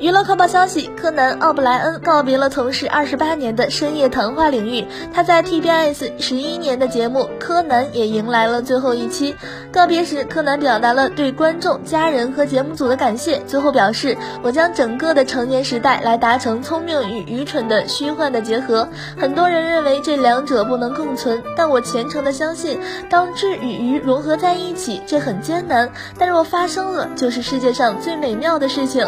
娱乐快报消息：柯南·奥布莱恩告别了从事二十八年的深夜谈话领域，他在 TBS 十一年的节目《柯南》也迎来了最后一期。告别时，柯南表达了对观众、家人和节目组的感谢，最后表示：“我将整个的成年时代来达成聪明与愚蠢的虚幻的结合。很多人认为这两者不能共存，但我虔诚的相信，当智与愚融合在一起，这很艰难，但若发生了，就是世界上最美妙的事情。”